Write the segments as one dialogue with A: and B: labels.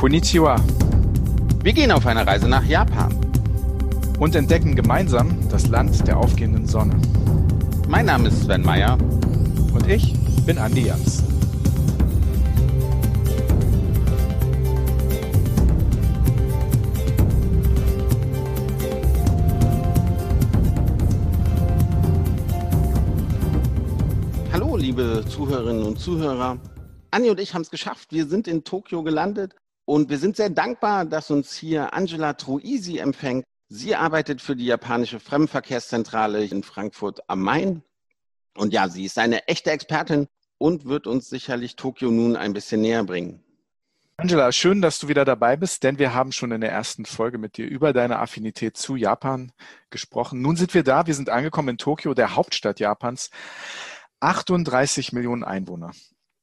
A: Konnichiwa.
B: Wir gehen auf eine Reise nach Japan.
A: Und entdecken gemeinsam das Land der aufgehenden Sonne.
B: Mein Name ist Sven Meyer.
A: Und ich bin Andi Jans.
B: Hallo, liebe Zuhörerinnen und Zuhörer. Anni und ich haben es geschafft. Wir sind in Tokio gelandet und wir sind sehr dankbar, dass uns hier Angela Truisi empfängt. Sie arbeitet für die japanische Fremdenverkehrszentrale in Frankfurt am Main. Und ja, sie ist eine echte Expertin und wird uns sicherlich Tokio nun ein bisschen näher bringen.
A: Angela, schön, dass du wieder dabei bist, denn wir haben schon in der ersten Folge mit dir über deine Affinität zu Japan gesprochen. Nun sind wir da, wir sind angekommen in Tokio, der Hauptstadt Japans. 38 Millionen Einwohner.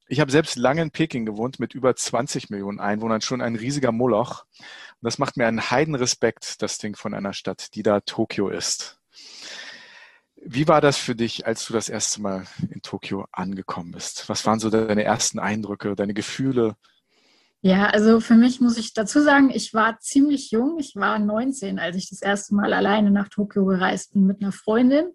A: Ich habe selbst lange in Peking gewohnt mit über 20 Millionen Einwohnern, schon ein riesiger Moloch. Und das macht mir einen Heidenrespekt, das Ding von einer Stadt, die da Tokio ist. Wie war das für dich, als du das erste Mal in Tokio angekommen bist? Was waren so deine ersten Eindrücke, deine Gefühle?
C: Ja, also für mich muss ich dazu sagen, ich war ziemlich jung. Ich war 19, als ich das erste Mal alleine nach Tokio gereist bin mit einer Freundin.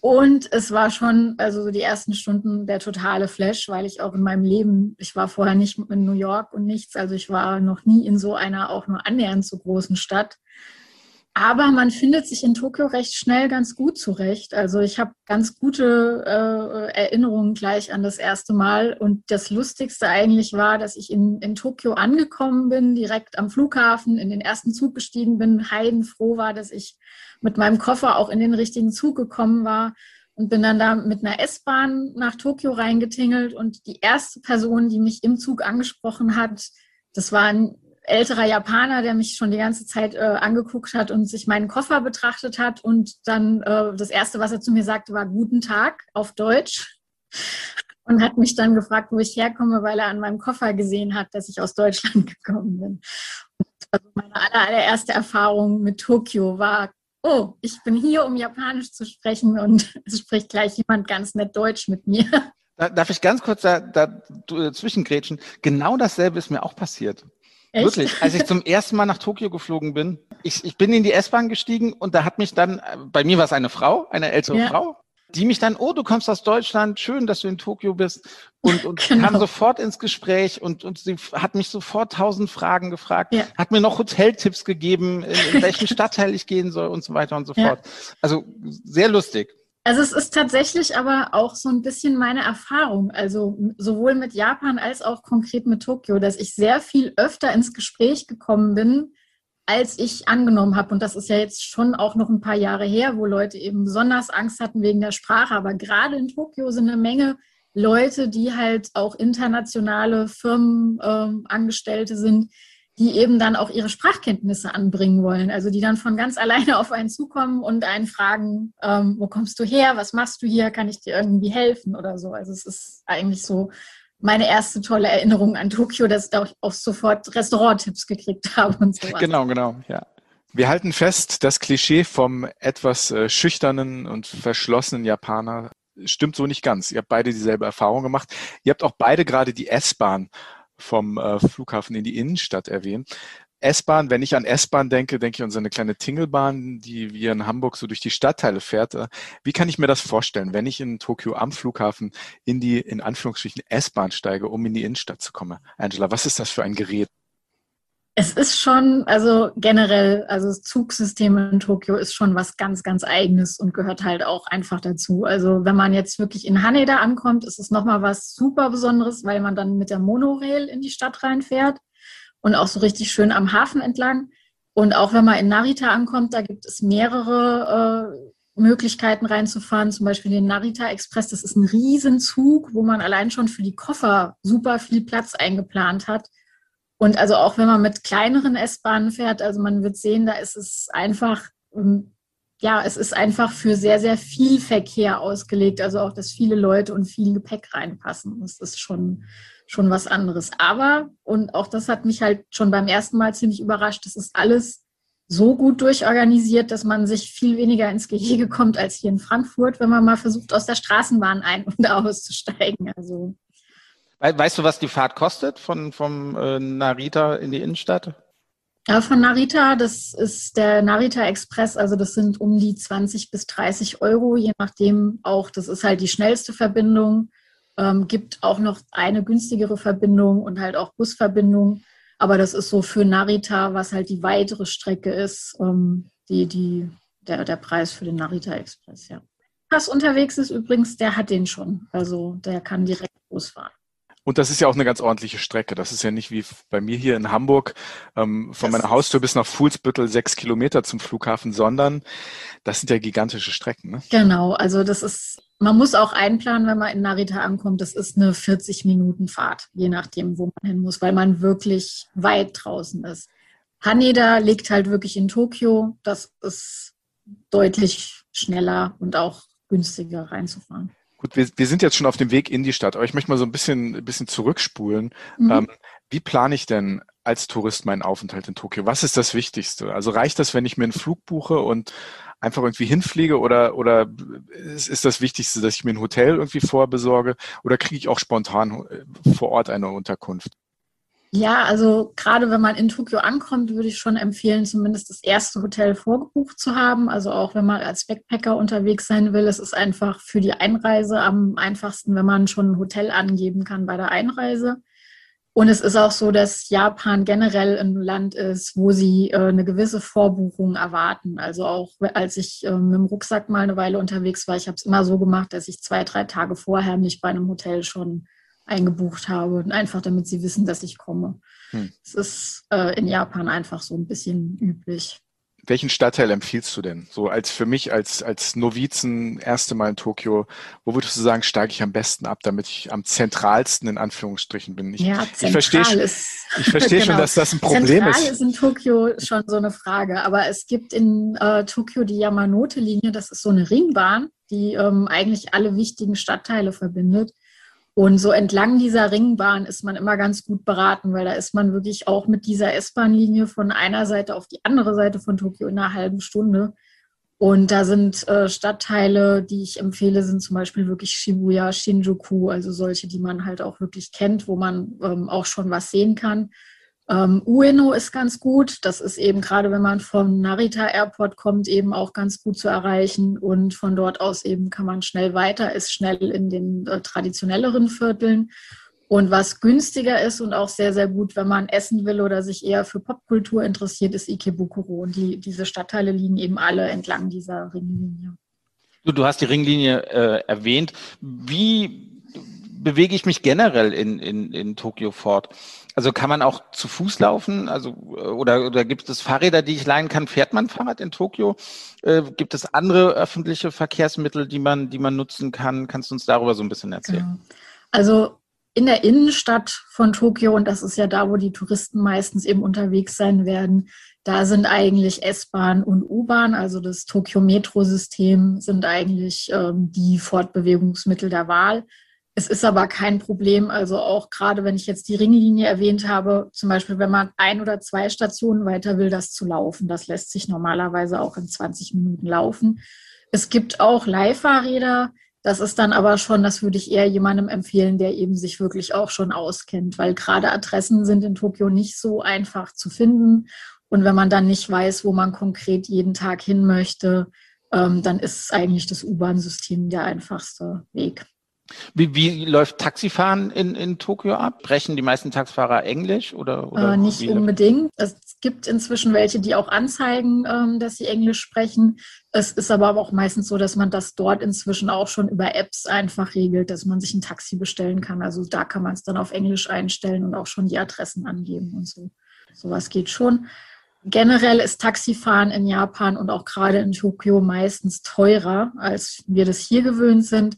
C: Und es war schon, also so die ersten Stunden der totale Flash, weil ich auch in meinem Leben, ich war vorher nicht in New York und nichts, also ich war noch nie in so einer auch nur annähernd so großen Stadt. Aber man findet sich in Tokio recht schnell ganz gut zurecht. Also ich habe ganz gute äh, Erinnerungen gleich an das erste Mal. Und das Lustigste eigentlich war, dass ich in, in Tokio angekommen bin, direkt am Flughafen, in den ersten Zug gestiegen bin, heidenfroh war, dass ich mit meinem Koffer auch in den richtigen Zug gekommen war und bin dann da mit einer S-Bahn nach Tokio reingetingelt. Und die erste Person, die mich im Zug angesprochen hat, das war ein älterer Japaner, der mich schon die ganze Zeit äh, angeguckt hat und sich meinen Koffer betrachtet hat. Und dann äh, das Erste, was er zu mir sagte, war Guten Tag auf Deutsch. Und hat mich dann gefragt, wo ich herkomme, weil er an meinem Koffer gesehen hat, dass ich aus Deutschland gekommen bin. Also meine allererste Erfahrung mit Tokio war, oh, ich bin hier, um Japanisch zu sprechen und es spricht gleich jemand ganz nett Deutsch mit mir.
B: Darf ich ganz kurz da, da zwischengrätschen? Genau dasselbe ist mir auch passiert. Echt? Wirklich, als ich zum ersten Mal nach Tokio geflogen bin, ich, ich bin in die S-Bahn gestiegen und da hat mich dann, bei mir war es eine Frau, eine ältere ja. Frau, die mich dann, oh, du kommst aus Deutschland, schön, dass du in Tokio bist und, und genau. kam sofort ins Gespräch und, und sie hat mich sofort tausend Fragen gefragt, ja. hat mir noch Hoteltipps gegeben, in, in welchen Stadtteil ich gehen soll und so weiter und so ja. fort. Also sehr lustig.
C: Also es ist tatsächlich aber auch so ein bisschen meine Erfahrung, also sowohl mit Japan als auch konkret mit Tokio, dass ich sehr viel öfter ins Gespräch gekommen bin, als ich angenommen habe. Und das ist ja jetzt schon auch noch ein paar Jahre her, wo Leute eben besonders Angst hatten wegen der Sprache. Aber gerade in Tokio sind eine Menge Leute, die halt auch internationale Firmenangestellte ähm, äh, sind, die eben dann auch ihre Sprachkenntnisse anbringen wollen. Also die dann von ganz alleine auf einen zukommen und einen fragen, ähm, wo kommst du her, was machst du hier, kann ich dir irgendwie helfen oder so. Also es ist eigentlich so meine erste tolle Erinnerung an Tokio, dass ich auch sofort Restauranttipps gekriegt habe und so.
A: Genau, genau, ja. Wir halten fest, das Klischee vom etwas äh, schüchternen und verschlossenen Japaner stimmt so nicht ganz. Ihr habt beide dieselbe Erfahrung gemacht. Ihr habt auch beide gerade die S-Bahn vom äh, Flughafen in die Innenstadt erwähnen. S-Bahn, wenn ich an S-Bahn denke, denke ich an so eine kleine Tingelbahn, die wie in Hamburg so durch die Stadtteile fährt. Äh, wie kann ich mir das vorstellen, wenn ich in Tokio am Flughafen in die, in Anführungsstrichen, S-Bahn steige, um in die Innenstadt zu kommen? Angela, was ist das für ein Gerät?
C: Es ist schon, also generell, also das Zugsystem in Tokio ist schon was ganz, ganz Eigenes und gehört halt auch einfach dazu. Also wenn man jetzt wirklich in Haneda ankommt, ist es nochmal was super Besonderes, weil man dann mit der Monorail in die Stadt reinfährt und auch so richtig schön am Hafen entlang. Und auch wenn man in Narita ankommt, da gibt es mehrere äh, Möglichkeiten reinzufahren, zum Beispiel den Narita Express. Das ist ein Riesenzug, wo man allein schon für die Koffer super viel Platz eingeplant hat und also auch wenn man mit kleineren S-Bahnen fährt, also man wird sehen, da ist es einfach, ähm, ja, es ist einfach für sehr, sehr viel Verkehr ausgelegt. Also auch, dass viele Leute und viel Gepäck reinpassen. Das ist schon, schon was anderes. Aber, und auch das hat mich halt schon beim ersten Mal ziemlich überrascht, das ist alles so gut durchorganisiert, dass man sich viel weniger ins Gehege kommt als hier in Frankfurt, wenn man mal versucht, aus der Straßenbahn ein- und auszusteigen. Also
B: Weißt du, was die Fahrt kostet von vom äh, Narita in die Innenstadt?
C: Ja, von Narita, das ist der Narita Express, also das sind um die 20 bis 30 Euro, je nachdem auch, das ist halt die schnellste Verbindung. Ähm, gibt auch noch eine günstigere Verbindung und halt auch Busverbindung. Aber das ist so für Narita, was halt die weitere Strecke ist, ähm, die, die, der, der Preis für den Narita Express, ja. Was unterwegs ist übrigens, der hat den schon. Also der kann direkt losfahren.
A: Und das ist ja auch eine ganz ordentliche Strecke. Das ist ja nicht wie bei mir hier in Hamburg ähm, von das meiner Haustür bis nach Fuhlsbüttel sechs Kilometer zum Flughafen, sondern das sind ja gigantische Strecken. Ne?
C: Genau, also das ist, man muss auch einplanen, wenn man in Narita ankommt. Das ist eine 40 Minuten Fahrt, je nachdem, wo man hin muss, weil man wirklich weit draußen ist. Haneda liegt halt wirklich in Tokio. Das ist deutlich schneller und auch günstiger reinzufahren.
A: Gut, wir, wir sind jetzt schon auf dem Weg in die Stadt, aber ich möchte mal so ein bisschen, ein bisschen zurückspulen. Mhm. Ähm, wie plane ich denn als Tourist meinen Aufenthalt in Tokio? Was ist das Wichtigste? Also reicht das, wenn ich mir einen Flug buche und einfach irgendwie hinfliege oder, oder ist, ist das Wichtigste, dass ich mir ein Hotel irgendwie vorbesorge oder kriege ich auch spontan äh, vor Ort eine Unterkunft?
C: Ja, also gerade wenn man in Tokio ankommt, würde ich schon empfehlen, zumindest das erste Hotel vorgebucht zu haben. Also auch wenn man als Backpacker unterwegs sein will, es ist einfach für die Einreise am einfachsten, wenn man schon ein Hotel angeben kann bei der Einreise. Und es ist auch so, dass Japan generell ein Land ist, wo sie äh, eine gewisse Vorbuchung erwarten. Also auch als ich äh, mit dem Rucksack mal eine Weile unterwegs war, ich habe es immer so gemacht, dass ich zwei, drei Tage vorher mich bei einem Hotel schon eingebucht habe, einfach damit sie wissen, dass ich komme. Hm. Es ist äh, in Japan einfach so ein bisschen üblich.
A: Welchen Stadtteil empfiehlst du denn? So als für mich als, als Novizen erste Mal in Tokio, wo würdest du sagen, steige ich am besten ab, damit ich am zentralsten in Anführungsstrichen bin?
C: Ich, ja, ich verstehe,
A: ist, ich verstehe genau. schon, dass das ein Problem
C: zentral
A: ist.
C: Zentral ist in Tokio schon so eine Frage, aber es gibt in äh, Tokio die Yamanote-Linie, das ist so eine Ringbahn, die ähm, eigentlich alle wichtigen Stadtteile verbindet. Und so entlang dieser Ringbahn ist man immer ganz gut beraten, weil da ist man wirklich auch mit dieser S-Bahn-Linie von einer Seite auf die andere Seite von Tokio in einer halben Stunde. Und da sind äh, Stadtteile, die ich empfehle, sind zum Beispiel wirklich Shibuya, Shinjuku, also solche, die man halt auch wirklich kennt, wo man ähm, auch schon was sehen kann. Ähm, Ueno ist ganz gut. Das ist eben gerade, wenn man vom Narita Airport kommt, eben auch ganz gut zu erreichen. Und von dort aus eben kann man schnell weiter, ist schnell in den äh, traditionelleren Vierteln. Und was günstiger ist und auch sehr, sehr gut, wenn man essen will oder sich eher für Popkultur interessiert, ist Ikebukuro. Und die, diese Stadtteile liegen eben alle entlang dieser Ringlinie.
B: Du, du hast die Ringlinie äh, erwähnt. Wie bewege ich mich generell in, in, in Tokio fort? Also kann man auch zu Fuß laufen? Also oder, oder gibt es Fahrräder, die ich leihen kann? Fährt man Fahrrad in Tokio? Äh, gibt es andere öffentliche Verkehrsmittel, die man, die man nutzen kann? Kannst du uns darüber so ein bisschen erzählen? Genau.
C: Also in der Innenstadt von Tokio, und das ist ja da, wo die Touristen meistens eben unterwegs sein werden, da sind eigentlich S-Bahn und U-Bahn, also das Tokio-Metro-System, sind eigentlich ähm, die Fortbewegungsmittel der Wahl. Es ist aber kein Problem. Also auch gerade wenn ich jetzt die Ringlinie erwähnt habe, zum Beispiel, wenn man ein oder zwei Stationen weiter will, das zu laufen. Das lässt sich normalerweise auch in 20 Minuten laufen. Es gibt auch Leihfahrräder. Das ist dann aber schon, das würde ich eher jemandem empfehlen, der eben sich wirklich auch schon auskennt, weil gerade Adressen sind in Tokio nicht so einfach zu finden. Und wenn man dann nicht weiß, wo man konkret jeden Tag hin möchte, ähm, dann ist eigentlich das U-Bahn-System der einfachste Weg.
B: Wie, wie läuft Taxifahren in, in Tokio ab? Sprechen die meisten Taxifahrer Englisch oder? oder
C: äh, nicht unbedingt. Es gibt inzwischen welche, die auch anzeigen, ähm, dass sie Englisch sprechen. Es ist aber auch meistens so, dass man das dort inzwischen auch schon über Apps einfach regelt, dass man sich ein Taxi bestellen kann. Also da kann man es dann auf Englisch einstellen und auch schon die Adressen angeben und so. Sowas geht schon. Generell ist Taxifahren in Japan und auch gerade in Tokio meistens teurer, als wir das hier gewöhnt sind.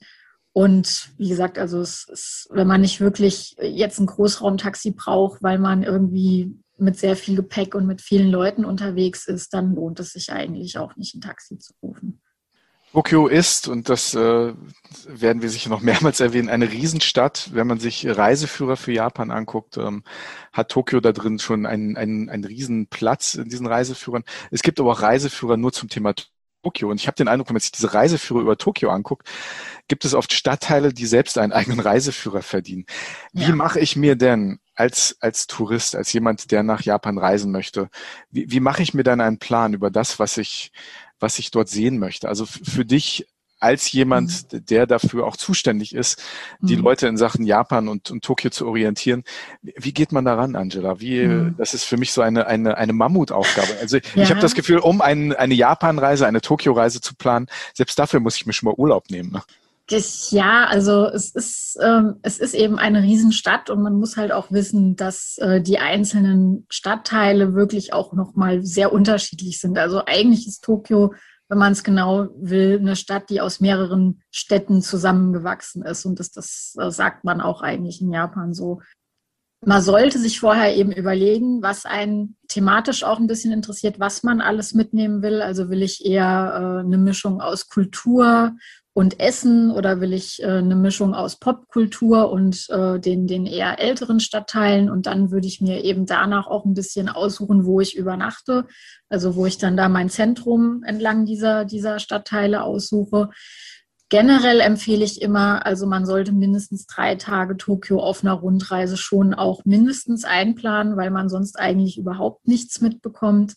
C: Und wie gesagt, also es ist, wenn man nicht wirklich jetzt ein Großraumtaxi braucht, weil man irgendwie mit sehr viel Gepäck und mit vielen Leuten unterwegs ist, dann lohnt es sich eigentlich auch nicht, ein Taxi zu rufen.
A: Tokio ist, und das äh, werden wir sicher noch mehrmals erwähnen, eine Riesenstadt. Wenn man sich Reiseführer für Japan anguckt, ähm, hat Tokio da drin schon einen, einen, einen riesen Platz in diesen Reiseführern. Es gibt aber auch Reiseführer nur zum Thema Tokio. Und ich habe den Eindruck, wenn man sich diese Reiseführer über Tokio anguckt, gibt es oft Stadtteile, die selbst einen eigenen Reiseführer verdienen. Wie ja. mache ich mir denn als, als Tourist, als jemand, der nach Japan reisen möchte, wie, wie mache ich mir dann einen Plan über das, was ich, was ich dort sehen möchte? Also für dich als jemand, mhm. der dafür auch zuständig ist, die mhm. Leute in Sachen Japan und, und Tokio zu orientieren. Wie geht man daran, Angela? Wie, mhm. das ist für mich so eine, eine, eine Mammutaufgabe. Also ja. ich habe das Gefühl, um ein, eine Japan-Reise, eine Tokio-Reise zu planen, selbst dafür muss ich mir schon mal Urlaub nehmen. Ne?
C: Das, ja, also es ist, ähm, es ist eben eine Riesenstadt und man muss halt auch wissen, dass äh, die einzelnen Stadtteile wirklich auch nochmal sehr unterschiedlich sind. Also eigentlich ist Tokio wenn man es genau will, eine Stadt, die aus mehreren Städten zusammengewachsen ist. Und das, das sagt man auch eigentlich in Japan so. Man sollte sich vorher eben überlegen, was einen thematisch auch ein bisschen interessiert, was man alles mitnehmen will. Also will ich eher äh, eine Mischung aus Kultur und Essen oder will ich äh, eine Mischung aus Popkultur und äh, den, den eher älteren Stadtteilen und dann würde ich mir eben danach auch ein bisschen aussuchen, wo ich übernachte, also wo ich dann da mein Zentrum entlang dieser, dieser Stadtteile aussuche. Generell empfehle ich immer, also man sollte mindestens drei Tage Tokio auf einer Rundreise schon auch mindestens einplanen, weil man sonst eigentlich überhaupt nichts mitbekommt.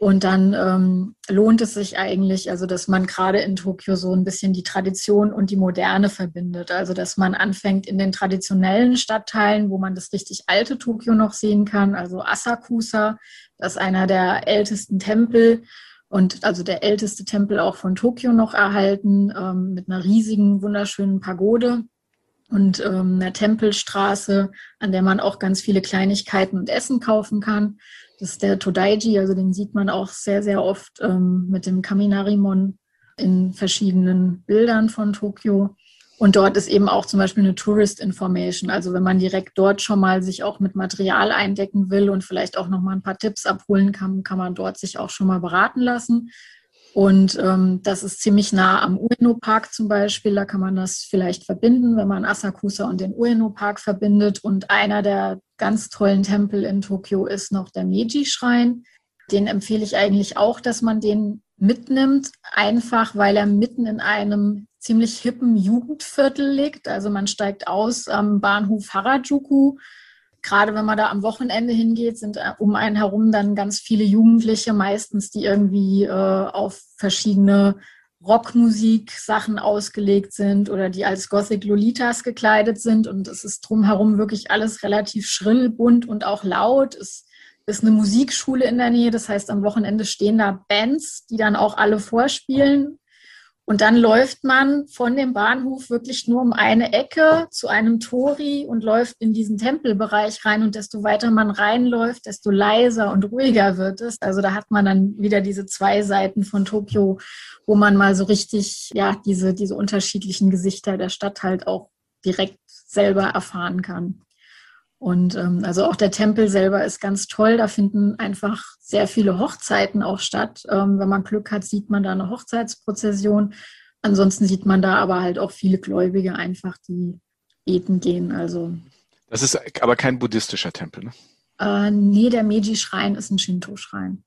C: Und dann ähm, lohnt es sich eigentlich, also dass man gerade in Tokio so ein bisschen die Tradition und die Moderne verbindet. Also dass man anfängt in den traditionellen Stadtteilen, wo man das richtig alte Tokio noch sehen kann, also Asakusa, das ist einer der ältesten Tempel und also der älteste Tempel auch von Tokio noch erhalten, ähm, mit einer riesigen, wunderschönen Pagode und ähm, einer Tempelstraße, an der man auch ganz viele Kleinigkeiten und Essen kaufen kann. Das ist der Todaiji, also den sieht man auch sehr, sehr oft ähm, mit dem Kaminarimon in verschiedenen Bildern von Tokio. Und dort ist eben auch zum Beispiel eine Tourist Information. Also wenn man direkt dort schon mal sich auch mit Material eindecken will und vielleicht auch noch mal ein paar Tipps abholen kann, kann man dort sich auch schon mal beraten lassen. Und ähm, das ist ziemlich nah am Ueno-Park zum Beispiel. Da kann man das vielleicht verbinden, wenn man Asakusa und den Ueno-Park verbindet. Und einer der ganz tollen Tempel in Tokio ist noch der Meiji-Schrein. Den empfehle ich eigentlich auch, dass man den mitnimmt, einfach weil er mitten in einem ziemlich hippen Jugendviertel liegt. Also man steigt aus am Bahnhof Harajuku gerade wenn man da am Wochenende hingeht, sind äh, um einen herum dann ganz viele Jugendliche, meistens die irgendwie äh, auf verschiedene Rockmusik-Sachen ausgelegt sind oder die als Gothic Lolitas gekleidet sind. Und es ist drumherum wirklich alles relativ schrill, bunt und auch laut. Es ist eine Musikschule in der Nähe. Das heißt, am Wochenende stehen da Bands, die dann auch alle vorspielen. Und dann läuft man von dem Bahnhof wirklich nur um eine Ecke zu einem Tori und läuft in diesen Tempelbereich rein. Und desto weiter man reinläuft, desto leiser und ruhiger wird es. Also da hat man dann wieder diese zwei Seiten von Tokio, wo man mal so richtig, ja, diese, diese unterschiedlichen Gesichter der Stadt halt auch direkt selber erfahren kann. Und ähm, also auch der Tempel selber ist ganz toll. Da finden einfach sehr viele Hochzeiten auch statt. Ähm, wenn man Glück hat, sieht man da eine Hochzeitsprozession. Ansonsten sieht man da aber halt auch viele Gläubige einfach, die beten gehen. Also
A: das ist aber kein buddhistischer Tempel, ne?
C: Äh, nee, der Meiji-Schrein ist ein Shinto-Schrein.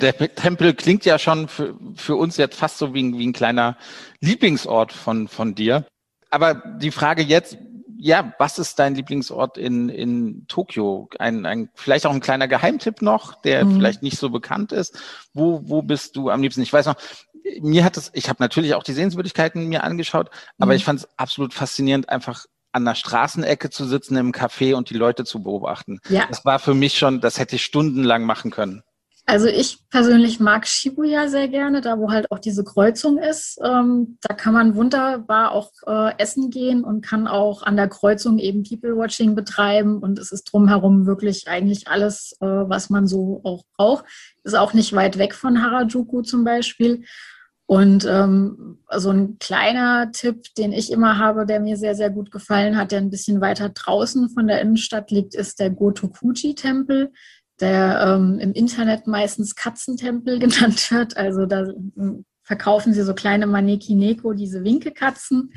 B: Der Tempel klingt ja schon für, für uns jetzt fast so wie, wie ein kleiner Lieblingsort von, von dir. Aber die Frage jetzt, ja, was ist dein Lieblingsort in, in Tokio? Ein, ein, vielleicht auch ein kleiner Geheimtipp noch, der mhm. vielleicht nicht so bekannt ist. Wo, wo bist du am liebsten? Ich weiß noch, mir hat es, ich habe natürlich auch die Sehenswürdigkeiten mir angeschaut, aber mhm. ich fand es absolut faszinierend, einfach an der Straßenecke zu sitzen im Café und die Leute zu beobachten. Ja. Das war für mich schon, das hätte ich stundenlang machen können.
C: Also ich persönlich mag Shibuya sehr gerne, da wo halt auch diese Kreuzung ist. Ähm, da kann man wunderbar auch äh, essen gehen und kann auch an der Kreuzung eben People-Watching betreiben. Und es ist drumherum wirklich eigentlich alles, äh, was man so auch braucht. Ist auch nicht weit weg von Harajuku zum Beispiel. Und ähm, so ein kleiner Tipp, den ich immer habe, der mir sehr, sehr gut gefallen hat, der ein bisschen weiter draußen von der Innenstadt liegt, ist der Gotokuchi-Tempel der ähm, im Internet meistens Katzentempel genannt wird. Also da ähm, verkaufen sie so kleine Maneki Neko, diese Winkekatzen.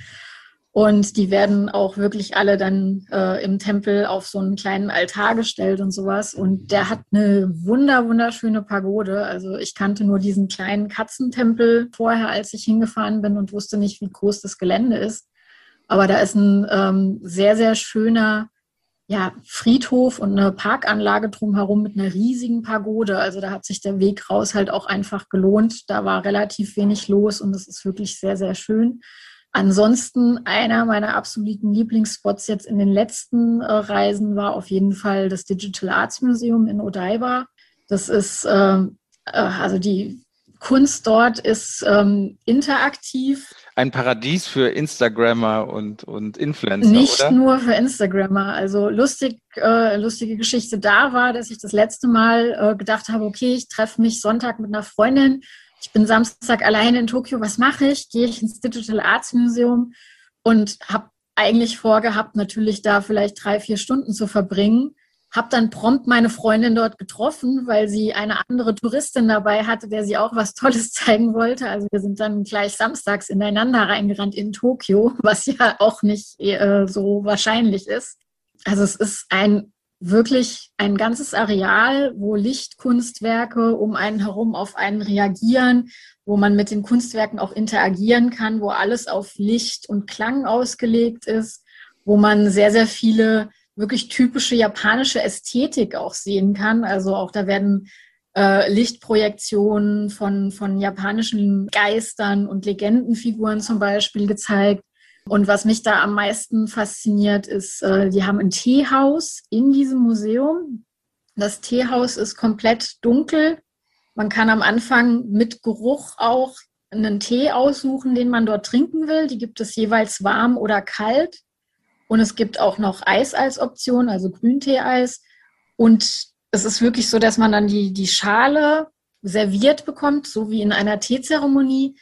C: Und die werden auch wirklich alle dann äh, im Tempel auf so einen kleinen Altar gestellt und sowas. Und der hat eine wunder, wunderschöne Pagode. Also ich kannte nur diesen kleinen Katzentempel vorher, als ich hingefahren bin und wusste nicht, wie groß das Gelände ist. Aber da ist ein ähm, sehr, sehr schöner ja, Friedhof und eine Parkanlage drumherum mit einer riesigen Pagode. Also da hat sich der Weg raus halt auch einfach gelohnt. Da war relativ wenig los und es ist wirklich sehr, sehr schön. Ansonsten einer meiner absoluten Lieblingsspots jetzt in den letzten äh, Reisen war auf jeden Fall das Digital Arts Museum in Odaiba. Das ist, ähm, äh, also die Kunst dort ist ähm, interaktiv.
B: Ein Paradies für Instagrammer und, und Influencer,
C: Nicht
B: oder?
C: nur für Instagrammer. Also lustig, äh, lustige Geschichte da war, dass ich das letzte Mal äh, gedacht habe, okay, ich treffe mich Sonntag mit einer Freundin ich bin Samstag alleine in Tokio, was mache ich? Gehe ich ins Digital Arts Museum und habe eigentlich vorgehabt, natürlich da vielleicht drei, vier Stunden zu verbringen. Habe dann prompt meine Freundin dort getroffen, weil sie eine andere Touristin dabei hatte, der sie auch was Tolles zeigen wollte. Also wir sind dann gleich samstags ineinander reingerannt in Tokio, was ja auch nicht äh, so wahrscheinlich ist. Also es ist ein wirklich ein ganzes Areal, wo Lichtkunstwerke um einen herum auf einen reagieren, wo man mit den Kunstwerken auch interagieren kann, wo alles auf Licht und Klang ausgelegt ist, wo man sehr, sehr viele wirklich typische japanische Ästhetik auch sehen kann. Also auch da werden äh, Lichtprojektionen von, von japanischen Geistern und Legendenfiguren zum Beispiel gezeigt. Und was mich da am meisten fasziniert, ist, äh, die haben ein Teehaus in diesem Museum. Das Teehaus ist komplett dunkel. Man kann am Anfang mit Geruch auch einen Tee aussuchen, den man dort trinken will. Die gibt es jeweils warm oder kalt. Und es gibt auch noch Eis als Option, also Grüntee-Eis. Und es ist wirklich so, dass man dann die, die Schale serviert bekommt, so wie in einer Teezeremonie.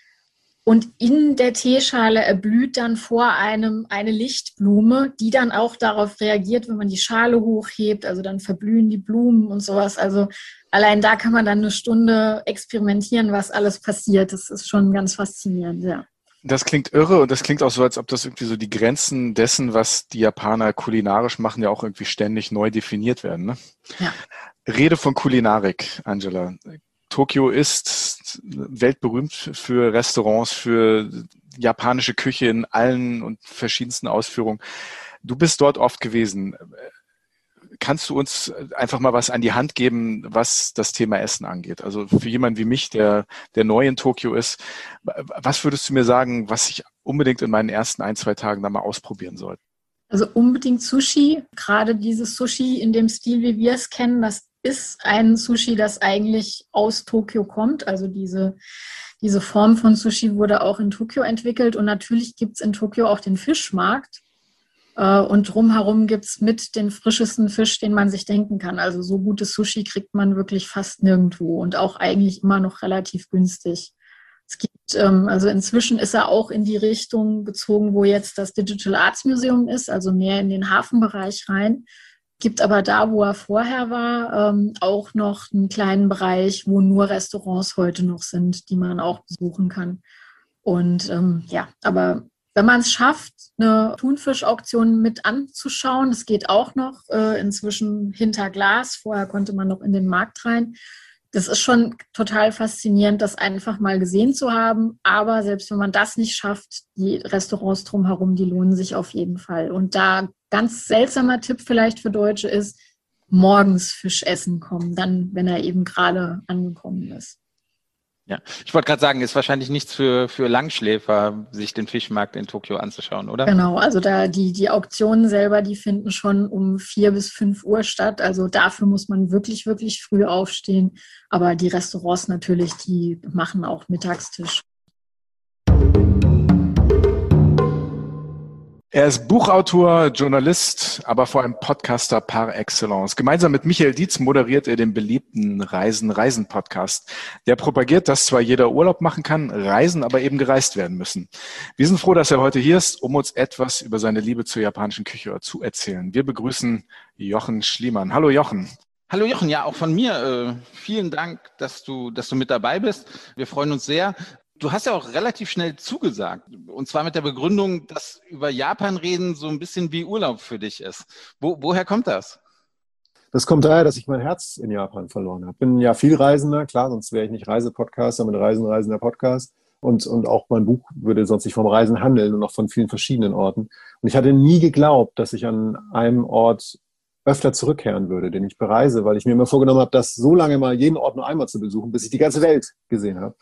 C: Und in der Teeschale erblüht dann vor einem eine Lichtblume, die dann auch darauf reagiert, wenn man die Schale hochhebt. Also dann verblühen die Blumen und sowas. Also allein da kann man dann eine Stunde experimentieren, was alles passiert. Das ist schon ganz faszinierend, ja.
A: Das klingt irre und das klingt auch so, als ob das irgendwie so die Grenzen dessen, was die Japaner kulinarisch machen, ja auch irgendwie ständig neu definiert werden. Ne? Ja. Rede von Kulinarik, Angela. Tokio ist weltberühmt für Restaurants, für japanische Küche in allen und verschiedensten Ausführungen. Du bist dort oft gewesen. Kannst du uns einfach mal was an die Hand geben, was das Thema Essen angeht? Also für jemanden wie mich, der, der neu in Tokio ist, was würdest du mir sagen, was ich unbedingt in meinen ersten ein, zwei Tagen da mal ausprobieren sollte?
C: Also unbedingt Sushi, gerade dieses Sushi in dem Stil, wie wir es kennen, das ist ein Sushi, das eigentlich aus Tokio kommt. Also diese, diese Form von Sushi wurde auch in Tokio entwickelt und natürlich gibt es in Tokio auch den Fischmarkt. Äh, und drumherum gibt es mit den frischesten Fisch, den man sich denken kann. Also so gutes Sushi kriegt man wirklich fast nirgendwo und auch eigentlich immer noch relativ günstig. Es gibt, ähm, also inzwischen ist er auch in die Richtung gezogen, wo jetzt das Digital Arts Museum ist, also mehr in den Hafenbereich rein. Gibt aber da, wo er vorher war, ähm, auch noch einen kleinen Bereich, wo nur Restaurants heute noch sind, die man auch besuchen kann. Und ähm, ja, aber wenn man es schafft, eine Thunfischauktion mit anzuschauen, das geht auch noch äh, inzwischen hinter Glas. Vorher konnte man noch in den Markt rein. Das ist schon total faszinierend, das einfach mal gesehen zu haben. Aber selbst wenn man das nicht schafft, die Restaurants drumherum, die lohnen sich auf jeden Fall. Und da ganz seltsamer Tipp vielleicht für Deutsche ist, morgens Fisch essen kommen, dann, wenn er eben gerade angekommen ist.
B: Ja, ich wollte gerade sagen, ist wahrscheinlich nichts für, für Langschläfer, sich den Fischmarkt in Tokio anzuschauen, oder?
C: Genau, also da die, die Auktionen selber, die finden schon um vier bis fünf Uhr statt. Also dafür muss man wirklich, wirklich früh aufstehen. Aber die Restaurants natürlich, die machen auch Mittagstisch.
A: Er ist Buchautor, Journalist, aber vor allem Podcaster par excellence. Gemeinsam mit Michael Dietz moderiert er den beliebten Reisen, Reisen Podcast. Der propagiert, dass zwar jeder Urlaub machen kann, Reisen aber eben gereist werden müssen. Wir sind froh, dass er heute hier ist, um uns etwas über seine Liebe zur japanischen Küche zu erzählen. Wir begrüßen Jochen Schliemann. Hallo Jochen.
B: Hallo Jochen, ja, auch von mir. Äh, vielen Dank, dass du, dass du mit dabei bist. Wir freuen uns sehr Du hast ja auch relativ schnell zugesagt. Und zwar mit der Begründung, dass über Japan reden so ein bisschen wie Urlaub für dich ist. Wo, woher kommt das?
D: Das kommt daher, dass ich mein Herz in Japan verloren habe. Bin ja viel Reisender, klar, sonst wäre ich nicht Reisepodcaster, mit Reisen, Reisender Podcast. Und, und auch mein Buch würde sonst nicht vom Reisen handeln und auch von vielen verschiedenen Orten. Und ich hatte nie geglaubt, dass ich an einem Ort öfter zurückkehren würde, den ich bereise, weil ich mir immer vorgenommen habe, das so lange mal jeden Ort nur einmal zu besuchen, bis ich die ganze Welt gesehen habe.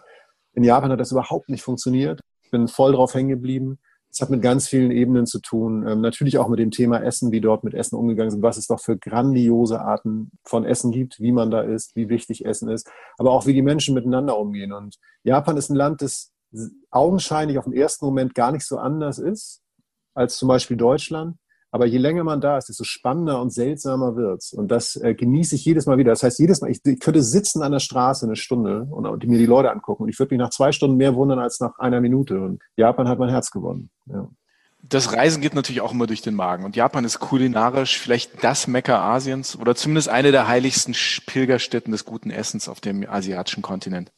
D: In Japan hat das überhaupt nicht funktioniert. Ich bin voll drauf hängen geblieben. Es hat mit ganz vielen Ebenen zu tun. Ähm, natürlich auch mit dem Thema Essen, wie dort mit Essen umgegangen sind, was es doch für grandiose Arten von Essen gibt, wie man da isst, wie wichtig Essen ist, aber auch wie die Menschen miteinander umgehen. Und Japan ist ein Land, das augenscheinlich auf den ersten Moment gar nicht so anders ist als zum Beispiel Deutschland. Aber je länger man da ist, desto spannender und seltsamer wird's. Und das äh, genieße ich jedes Mal wieder. Das heißt, jedes Mal, ich, ich könnte sitzen an der Straße eine Stunde und, und mir die Leute angucken. Und ich würde mich nach zwei Stunden mehr wundern als nach einer Minute. Und Japan hat mein Herz gewonnen. Ja.
A: Das Reisen geht natürlich auch immer durch den Magen. Und Japan ist kulinarisch vielleicht das Mekka Asiens oder zumindest eine der heiligsten Pilgerstätten des guten Essens auf dem asiatischen Kontinent.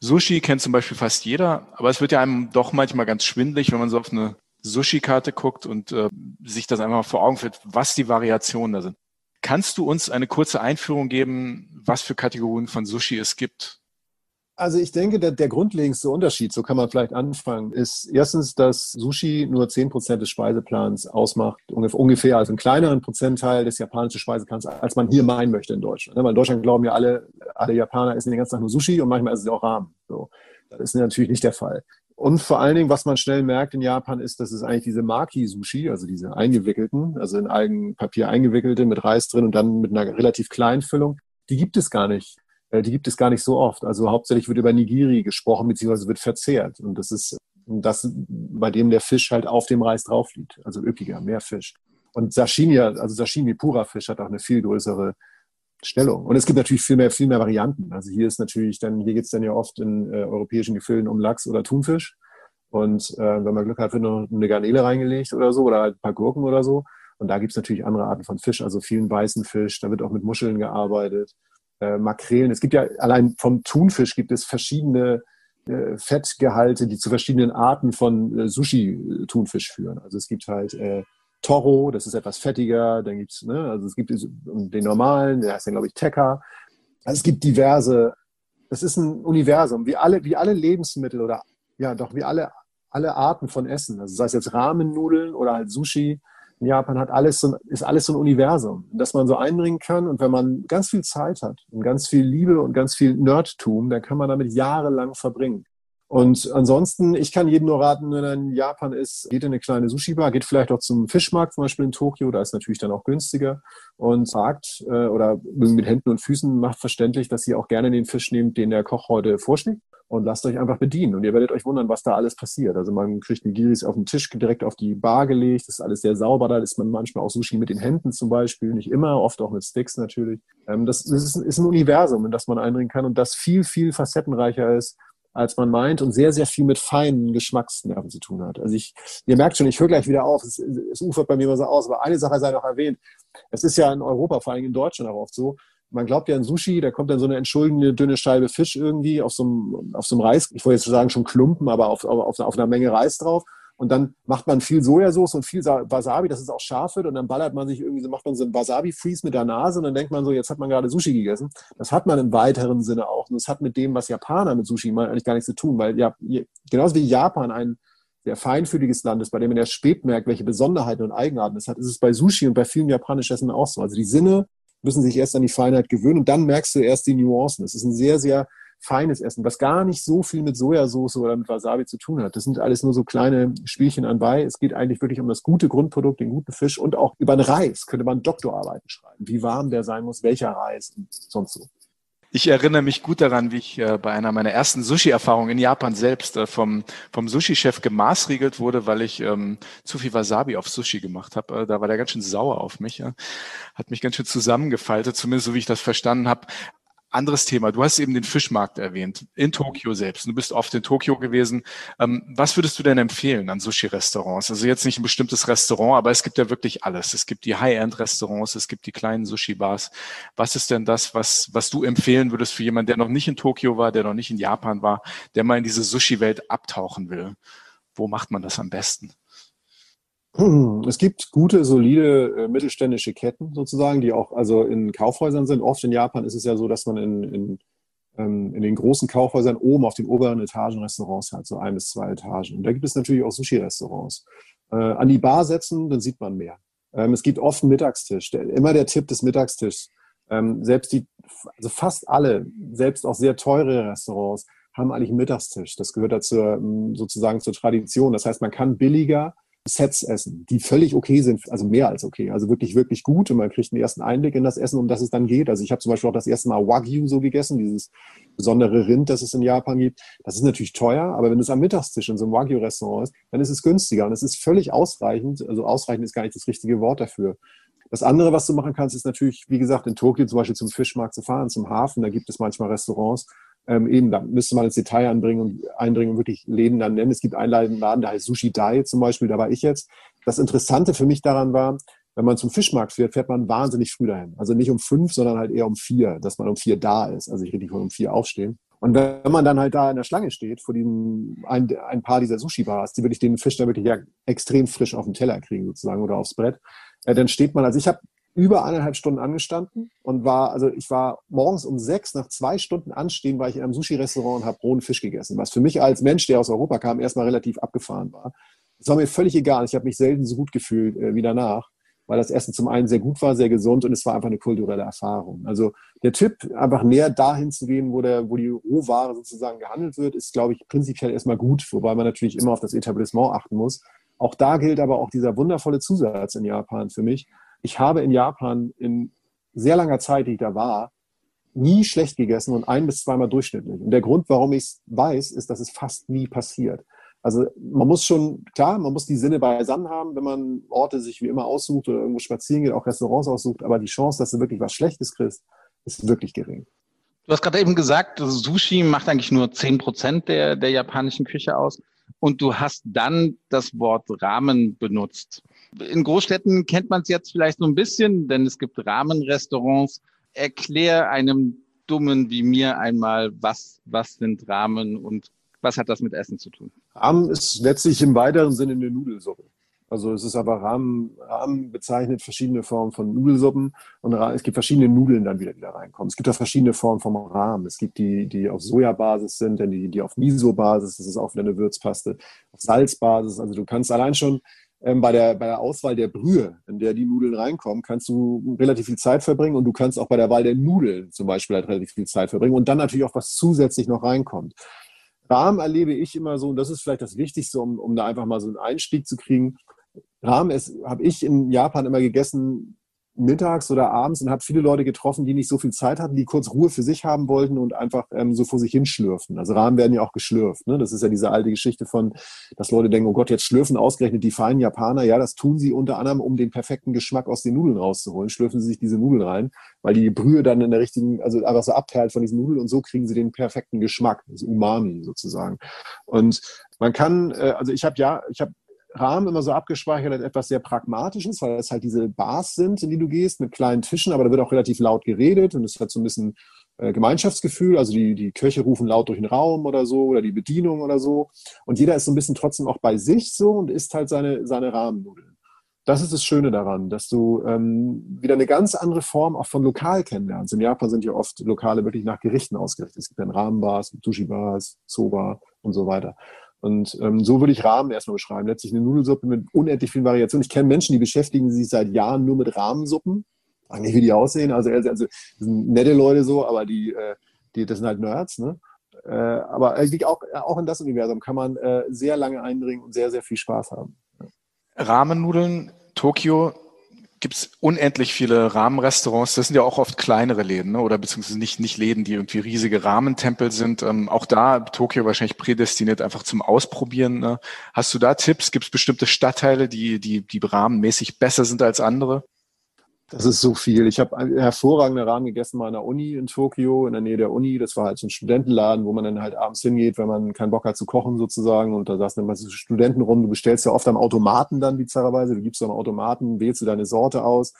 A: Sushi kennt zum Beispiel fast jeder, aber es wird ja einem doch manchmal ganz schwindlig, wenn man so auf eine Sushi-Karte guckt und äh, sich das einfach mal vor Augen führt, was die Variationen da sind. Kannst du uns eine kurze Einführung geben, was für Kategorien von Sushi es gibt?
D: Also ich denke, der, der grundlegendste Unterschied, so kann man vielleicht anfangen, ist erstens, dass Sushi nur zehn Prozent des Speiseplans ausmacht, ungefähr, also einen kleineren Prozentteil des japanischen Speiseplans, als man hier meinen möchte in Deutschland. Ne, weil in Deutschland glauben ja alle, alle Japaner essen den ganzen Tag nur Sushi und manchmal essen sie auch Ramen. So. Das ist natürlich nicht der Fall. Und vor allen Dingen, was man schnell merkt in Japan, ist, dass es eigentlich diese Maki-Sushi, also diese eingewickelten, also in Algenpapier eingewickelte mit Reis drin und dann mit einer relativ kleinen Füllung, die gibt es gar nicht. Äh, die gibt es gar nicht so oft. Also hauptsächlich wird über Nigiri gesprochen, beziehungsweise wird verzehrt. Und das ist das, bei dem der Fisch halt auf dem Reis drauf liegt. Also üppiger, mehr Fisch. Und Sashimi, also Sashimi purer Fisch hat auch eine viel größere Stellung. Und es gibt natürlich viel mehr, viel mehr Varianten. Also hier ist natürlich dann, hier geht's dann ja oft in äh, europäischen Gefilden um Lachs oder Thunfisch. Und äh, wenn man Glück hat, wird noch eine Garnele reingelegt oder so oder halt ein paar Gurken oder so. Und da gibt's natürlich andere Arten von Fisch, also vielen weißen Fisch. Da wird auch mit Muscheln gearbeitet, äh, Makrelen. Es gibt ja allein vom Thunfisch gibt es verschiedene äh, Fettgehalte, die zu verschiedenen Arten von äh, Sushi-Thunfisch führen. Also es gibt halt äh, Toro, das ist etwas fettiger, dann gibt's, ne, also es gibt den normalen, der heißt dann, glaube ich, Tekka. Also es gibt diverse, das ist ein Universum, wie alle, wie alle Lebensmittel oder ja doch, wie alle, alle Arten von Essen. Also sei es jetzt Rahmennudeln oder halt Sushi. In Japan hat alles so, ist alles so ein Universum, das man so einbringen kann. Und wenn man ganz viel Zeit hat und ganz viel Liebe und ganz viel Nerdtum, dann kann man damit jahrelang verbringen. Und ansonsten, ich kann jedem nur raten, wenn er in Japan ist, geht in eine kleine Sushi-Bar, geht vielleicht auch zum Fischmarkt, zum Beispiel in Tokio, da ist natürlich dann auch günstiger und sagt äh, oder mit Händen und Füßen macht verständlich, dass ihr auch gerne den Fisch nehmt, den der Koch heute vorschlägt und lasst euch einfach bedienen. Und ihr werdet euch wundern, was da alles passiert. Also man kriegt Nigiris auf den Tisch direkt auf die Bar gelegt, das ist alles sehr sauber, da ist man manchmal auch Sushi mit den Händen zum Beispiel, nicht immer, oft auch mit Sticks natürlich. Ähm, das, das ist, ist ein Universum, in das man eindringen kann und das viel, viel facettenreicher ist als man meint und sehr, sehr viel mit feinen Geschmacksnerven zu tun hat. Also ich, ihr merkt schon, ich höre gleich wieder auf, es, es ufert bei mir immer so aus, aber eine Sache sei noch erwähnt. Es ist ja in Europa, vor allem in Deutschland auch oft so, man glaubt ja an Sushi, da kommt dann so eine entschuldigende dünne Scheibe Fisch irgendwie auf so einem, auf so einem Reis, ich wollte jetzt sagen schon Klumpen, aber auf, auf, auf einer Menge Reis drauf. Und dann macht man viel Sojasauce und viel Wasabi, dass es auch scharf wird. Und dann ballert man sich irgendwie so, macht man so einen Wasabi-Freeze mit der Nase und dann denkt man so, jetzt hat man gerade Sushi gegessen. Das hat man im weiteren Sinne auch. Und das hat mit dem, was Japaner mit Sushi meinen, eigentlich gar nichts zu tun, weil ja, genauso wie Japan ein sehr feinfühliges Land ist, bei dem man erst spät merkt, welche Besonderheiten und Eigenarten es hat, ist es bei Sushi und bei vielen japanischen Essen auch so. Also die Sinne müssen sich erst an die Feinheit gewöhnen und dann merkst du erst die Nuancen. Es ist ein sehr, sehr feines Essen, was gar nicht so viel mit Sojasauce oder mit Wasabi zu tun hat. Das sind alles nur so kleine Spielchen anbei. Es geht eigentlich wirklich um das gute Grundprodukt, den guten Fisch und auch über den Reis könnte man Doktorarbeiten schreiben. Wie warm der sein muss, welcher Reis und sonst so.
A: Ich erinnere mich gut daran, wie ich äh, bei einer meiner ersten Sushi-Erfahrungen in Japan selbst äh, vom, vom Sushi-Chef gemaßregelt wurde, weil ich ähm, zu viel Wasabi auf Sushi gemacht habe. Äh, da war der ganz schön sauer auf mich. Ja. Hat mich ganz schön zusammengefaltet, zumindest so wie ich das verstanden habe. Anderes Thema. Du hast eben den Fischmarkt erwähnt, in Tokio selbst. Du bist oft in Tokio gewesen. Ähm, was würdest du denn empfehlen an Sushi-Restaurants? Also jetzt nicht ein bestimmtes Restaurant, aber es gibt ja wirklich alles. Es gibt die High-End-Restaurants, es gibt die kleinen Sushi-Bars. Was ist denn das, was, was du empfehlen würdest für jemanden, der noch nicht in Tokio war, der noch nicht in Japan war, der mal in diese Sushi-Welt abtauchen will? Wo macht man das am besten?
D: Es gibt gute, solide äh, mittelständische Ketten sozusagen, die auch also in Kaufhäusern sind. Oft in Japan ist es ja so, dass man in, in, ähm, in den großen Kaufhäusern oben auf den oberen Etagen Restaurants hat, so ein bis zwei Etagen. Und da gibt es natürlich auch Sushi-Restaurants. Äh, an die Bar setzen, dann sieht man mehr. Ähm, es gibt oft einen Mittagstisch. Immer der Tipp des Mittagstischs. Ähm, selbst die, also fast alle, selbst auch sehr teure Restaurants, haben eigentlich einen Mittagstisch. Das gehört dazu sozusagen zur Tradition. Das heißt, man kann billiger Sets essen, die völlig okay sind, also mehr als okay, also wirklich, wirklich gut und man kriegt einen ersten Einblick in das Essen, um das es dann geht. Also ich habe zum Beispiel auch das erste Mal Wagyu so gegessen, dieses besondere Rind, das es in Japan gibt. Das ist natürlich teuer, aber wenn es am Mittagstisch in so einem Wagyu-Restaurant ist, dann ist es günstiger und es ist völlig ausreichend. Also ausreichend ist gar nicht das richtige Wort dafür. Das andere, was du machen kannst, ist natürlich, wie gesagt, in Tokio zum Beispiel zum Fischmarkt zu fahren, zum Hafen. Da gibt es manchmal Restaurants, ähm, eben, da müsste man ins Detail anbringen und eindringen und wirklich Läden dann nennen. Es gibt einen Laden, der heißt Sushi Dai zum Beispiel, da war ich jetzt. Das Interessante für mich daran war, wenn man zum Fischmarkt fährt, fährt man wahnsinnig früh dahin. Also nicht um fünf, sondern halt eher um vier, dass man um vier da ist. Also ich rede nicht von um vier aufstehen. Und wenn man dann halt da in der Schlange steht, vor diesem, ein, ein paar dieser Sushi-Bars, die wirklich den Fisch dann wirklich ja extrem frisch auf den Teller kriegen sozusagen oder aufs Brett, äh, dann steht man, also ich habe über eineinhalb Stunden angestanden und war, also ich war morgens um sechs, nach zwei Stunden Anstehen, war ich in einem Sushi-Restaurant und habe rohen Fisch gegessen, was für mich als Mensch, der aus Europa kam, erstmal relativ abgefahren war. Es war mir völlig egal. Ich habe mich selten so gut gefühlt äh, wie danach, weil das Essen zum einen sehr gut war, sehr gesund und es war einfach eine kulturelle Erfahrung. Also der Tipp, einfach näher dahin zu gehen, wo, der, wo die Rohware sozusagen gehandelt wird, ist, glaube ich, prinzipiell erstmal gut, wobei man natürlich immer auf das Etablissement achten muss. Auch da gilt aber auch dieser wundervolle Zusatz in Japan für mich ich habe in Japan in sehr langer Zeit, die ich da war, nie schlecht gegessen und ein bis zweimal durchschnittlich. Und der Grund, warum ich es weiß, ist, dass es fast nie passiert. Also man muss schon, klar, man muss die Sinne beisammen haben, wenn man Orte sich wie immer aussucht oder irgendwo spazieren geht, auch Restaurants aussucht, aber die Chance, dass du wirklich was Schlechtes kriegst, ist wirklich gering.
B: Du hast gerade eben gesagt, Sushi macht eigentlich nur zehn Prozent der, der japanischen Küche aus und du hast dann das Wort Ramen benutzt. In Großstädten kennt man es jetzt vielleicht so ein bisschen, denn es gibt Rahmenrestaurants. Erklär einem Dummen wie mir einmal, was, was sind Rahmen und was hat das mit Essen zu tun?
D: Rahmen ist letztlich im weiteren Sinne eine Nudelsuppe. Also es ist aber Rahmen, Rahmen bezeichnet verschiedene Formen von Nudelsuppen und es gibt verschiedene Nudeln dann wieder, die da reinkommen. Es gibt auch verschiedene Formen vom Rahmen. Es gibt die, die auf Sojabasis sind, dann die, die auf Miso-Basis, das ist auch wieder eine Würzpaste, auf Salzbasis. Also du kannst allein schon ähm, bei, der, bei der Auswahl der Brühe, in der die Nudeln reinkommen, kannst du relativ viel Zeit verbringen und du kannst auch bei der Wahl der Nudeln zum Beispiel halt relativ viel Zeit verbringen und dann natürlich auch was zusätzlich noch reinkommt. Rahmen erlebe ich immer so, und das ist vielleicht das Wichtigste, um, um da einfach mal so einen Einstieg zu kriegen. Rahmen habe ich in Japan immer gegessen, mittags oder abends und habe viele Leute getroffen, die nicht so viel Zeit hatten, die kurz Ruhe für sich haben wollten und einfach ähm, so vor sich hinschlürfen. Also Rahmen werden ja auch geschlürft. Ne? Das ist ja diese alte Geschichte von, dass Leute denken, oh Gott, jetzt schlürfen ausgerechnet die feinen Japaner. Ja, das tun sie unter anderem, um den perfekten Geschmack aus den Nudeln rauszuholen. Schlürfen sie sich diese Nudeln rein, weil die Brühe dann in der richtigen, also einfach so abperlt von diesen Nudeln und so kriegen sie den perfekten Geschmack, das Umami sozusagen. Und man kann, äh, also ich habe ja, ich habe Rahmen immer so abgespeichert als etwas sehr Pragmatisches, weil es halt diese Bars sind, in die du gehst, mit kleinen Tischen, aber da wird auch relativ laut geredet und es hat so ein bisschen äh, Gemeinschaftsgefühl, also die, die Köche rufen laut durch den Raum oder so oder die Bedienung oder so und jeder ist so ein bisschen trotzdem auch bei sich so und isst halt seine, seine Rahmennudeln. Das ist das Schöne daran, dass du ähm, wieder eine ganz andere Form auch von Lokal kennenlernst. In Japan sind ja oft Lokale wirklich nach Gerichten ausgerichtet. Es gibt dann Rahmenbars, Sushi-Bars, Soba und so weiter. Und ähm, so würde ich Rahmen erstmal beschreiben. Letztlich eine Nudelsuppe mit unendlich vielen Variationen. Ich kenne Menschen, die beschäftigen sich seit Jahren nur mit Rahmensuppen. Ich weiß nicht, wie die aussehen. Also, also, also sind nette Leute so, aber die, äh, die das sind halt Nerds. Ne? Äh, aber äh, auch, auch in das Universum kann man äh, sehr lange eindringen und sehr, sehr viel Spaß haben.
A: Rahmennudeln, Tokio, gibt es unendlich viele Rahmenrestaurants. Das sind ja auch oft kleinere Läden, ne? oder beziehungsweise nicht, nicht Läden, die irgendwie riesige Rahmentempel sind. Ähm, auch da Tokio wahrscheinlich prädestiniert einfach zum Ausprobieren. Ne? Hast du da Tipps? Gibt es bestimmte Stadtteile, die, die, die rahmenmäßig besser sind als andere?
D: Das ist so viel. Ich habe hervorragende Rahmen gegessen mal an der Uni in Tokio, in der Nähe der Uni. Das war halt so ein Studentenladen, wo man dann halt abends hingeht, wenn man keinen Bock hat zu kochen sozusagen. Und da saßen mal so Studenten rum. Du bestellst ja oft am Automaten dann bizarrerweise. Du gibst am Automaten, wählst du deine Sorte aus,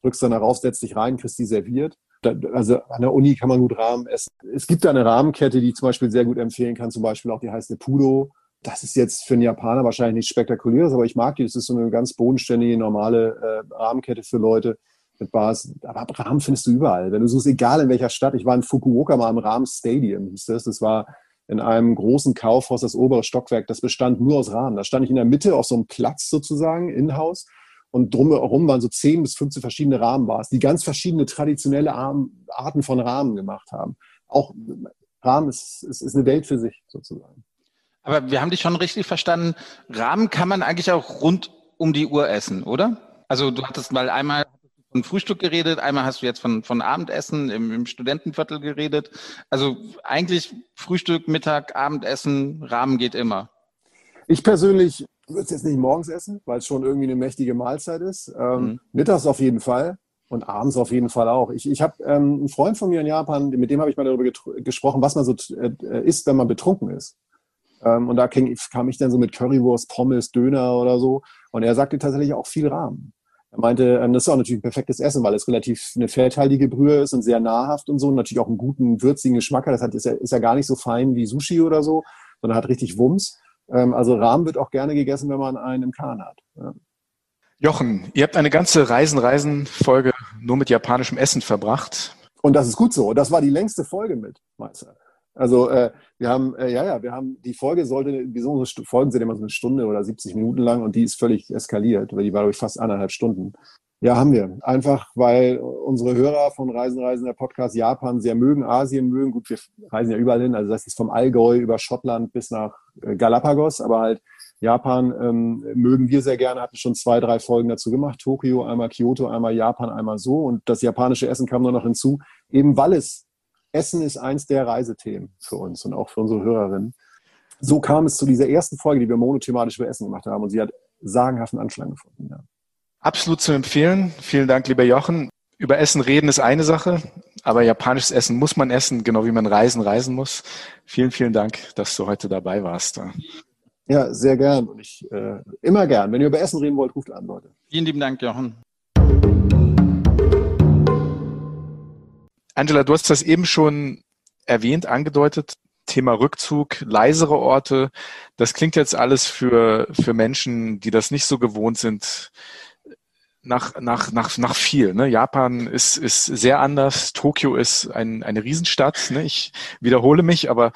D: drückst dann darauf, setzt dich rein, kriegst die serviert. also an der Uni kann man gut Rahmen essen. Es gibt da eine Rahmenkette, die ich zum Beispiel sehr gut empfehlen kann. Zum Beispiel auch die heißt Nepudo. Das ist jetzt für einen Japaner wahrscheinlich nichts Spektakuläres, aber ich mag die. Das ist so eine ganz bodenständige, normale äh, Rahmenkette für Leute mit Bars. Aber Rahmen findest du überall. Wenn du suchst, egal in welcher Stadt. Ich war in Fukuoka mal im Rahmen Stadium, hieß das. Das war in einem großen Kaufhaus, das obere Stockwerk. Das bestand nur aus Rahmen. Da stand ich in der Mitte auf so einem Platz sozusagen, Innenhaus. Und drumherum waren so 10 bis 15 verschiedene Rahmenbars, die ganz verschiedene traditionelle Arten von Rahmen gemacht haben. Auch Rahmen ist, ist, ist eine Welt für sich sozusagen.
B: Aber wir haben dich schon richtig verstanden. Rahmen kann man eigentlich auch rund um die Uhr essen, oder? Also du hattest mal einmal von Frühstück geredet, einmal hast du jetzt von, von Abendessen im, im Studentenviertel geredet. Also eigentlich Frühstück, Mittag, Abendessen, Rahmen geht immer.
D: Ich persönlich würde es jetzt nicht morgens essen, weil es schon irgendwie eine mächtige Mahlzeit ist. Ähm, mhm. Mittags auf jeden Fall und abends auf jeden Fall auch. Ich, ich habe ähm, einen Freund von mir in Japan, mit dem habe ich mal darüber gesprochen, was man so äh, isst, wenn man betrunken ist. Ähm, und da kam ich dann so mit Currywurst, Pommes, Döner oder so. Und er sagte tatsächlich auch viel Rahmen. Er meinte, ähm, das ist auch natürlich ein perfektes Essen, weil es relativ eine fetthaltige Brühe ist und sehr nahrhaft und so. Und natürlich auch einen guten, würzigen Geschmack hat. Das hat, ist, ja, ist ja gar nicht so fein wie Sushi oder so, sondern hat richtig Wumms. Ähm, also Rahmen wird auch gerne gegessen, wenn man einen im Kahn hat. Ja.
A: Jochen, ihr habt eine ganze Reisen-Reisen-Folge nur mit japanischem Essen verbracht.
D: Und das ist gut so. Das war die längste Folge mit, Meister. Also äh, wir haben, äh, ja, ja, wir haben, die Folge sollte, wieso so Folgen sind immer so eine Stunde oder 70 Minuten lang und die ist völlig eskaliert, weil die war, glaube ich, fast anderthalb Stunden. Ja, haben wir. Einfach, weil unsere Hörer von Reisen, Reisen, der Podcast Japan sehr mögen, Asien mögen. Gut, wir reisen ja überall hin. Also das ist vom Allgäu über Schottland bis nach äh, Galapagos, aber halt Japan ähm, mögen wir sehr gerne, hatten schon zwei, drei Folgen dazu gemacht. Tokio, einmal Kyoto, einmal Japan, einmal so. Und das japanische Essen kam nur noch hinzu, eben weil es Essen ist eins der Reisethemen für uns und auch für unsere Hörerinnen. So kam es zu dieser ersten Folge, die wir monothematisch über Essen gemacht haben und sie hat sagenhaften Anschlag gefunden. Ja.
A: Absolut zu empfehlen. Vielen Dank, lieber Jochen. Über Essen reden ist eine Sache, aber japanisches Essen muss man essen, genau wie man Reisen reisen muss. Vielen, vielen Dank, dass du heute dabei warst.
D: Ja, sehr gern und ich äh, immer gern. Wenn ihr über Essen reden wollt, ruft an, Leute.
B: Vielen lieben Dank, Jochen.
A: Angela, du hast das eben schon erwähnt, angedeutet. Thema Rückzug, leisere Orte. Das klingt jetzt alles für, für Menschen, die das nicht so gewohnt sind, nach, nach, nach, nach viel. Ne? Japan ist, ist sehr anders. Tokio ist ein, eine Riesenstadt. Ne? Ich wiederhole mich, aber